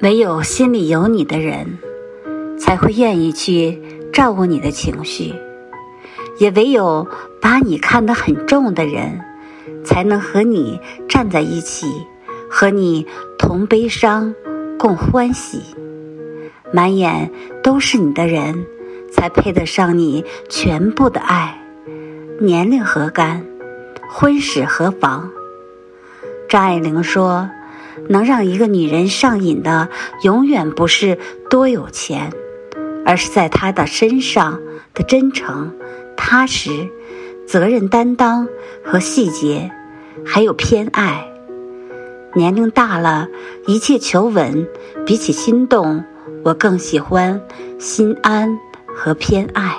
唯有心里有你的人，才会愿意去照顾你的情绪；也唯有把你看得很重的人，才能和你站在一起，和你同悲伤，共欢喜。满眼都是你的人，才配得上你全部的爱。年龄何干？婚史何妨？张爱玲说。能让一个女人上瘾的，永远不是多有钱，而是在她的身上的真诚、踏实、责任担当和细节，还有偏爱。年龄大了，一切求稳，比起心动，我更喜欢心安和偏爱。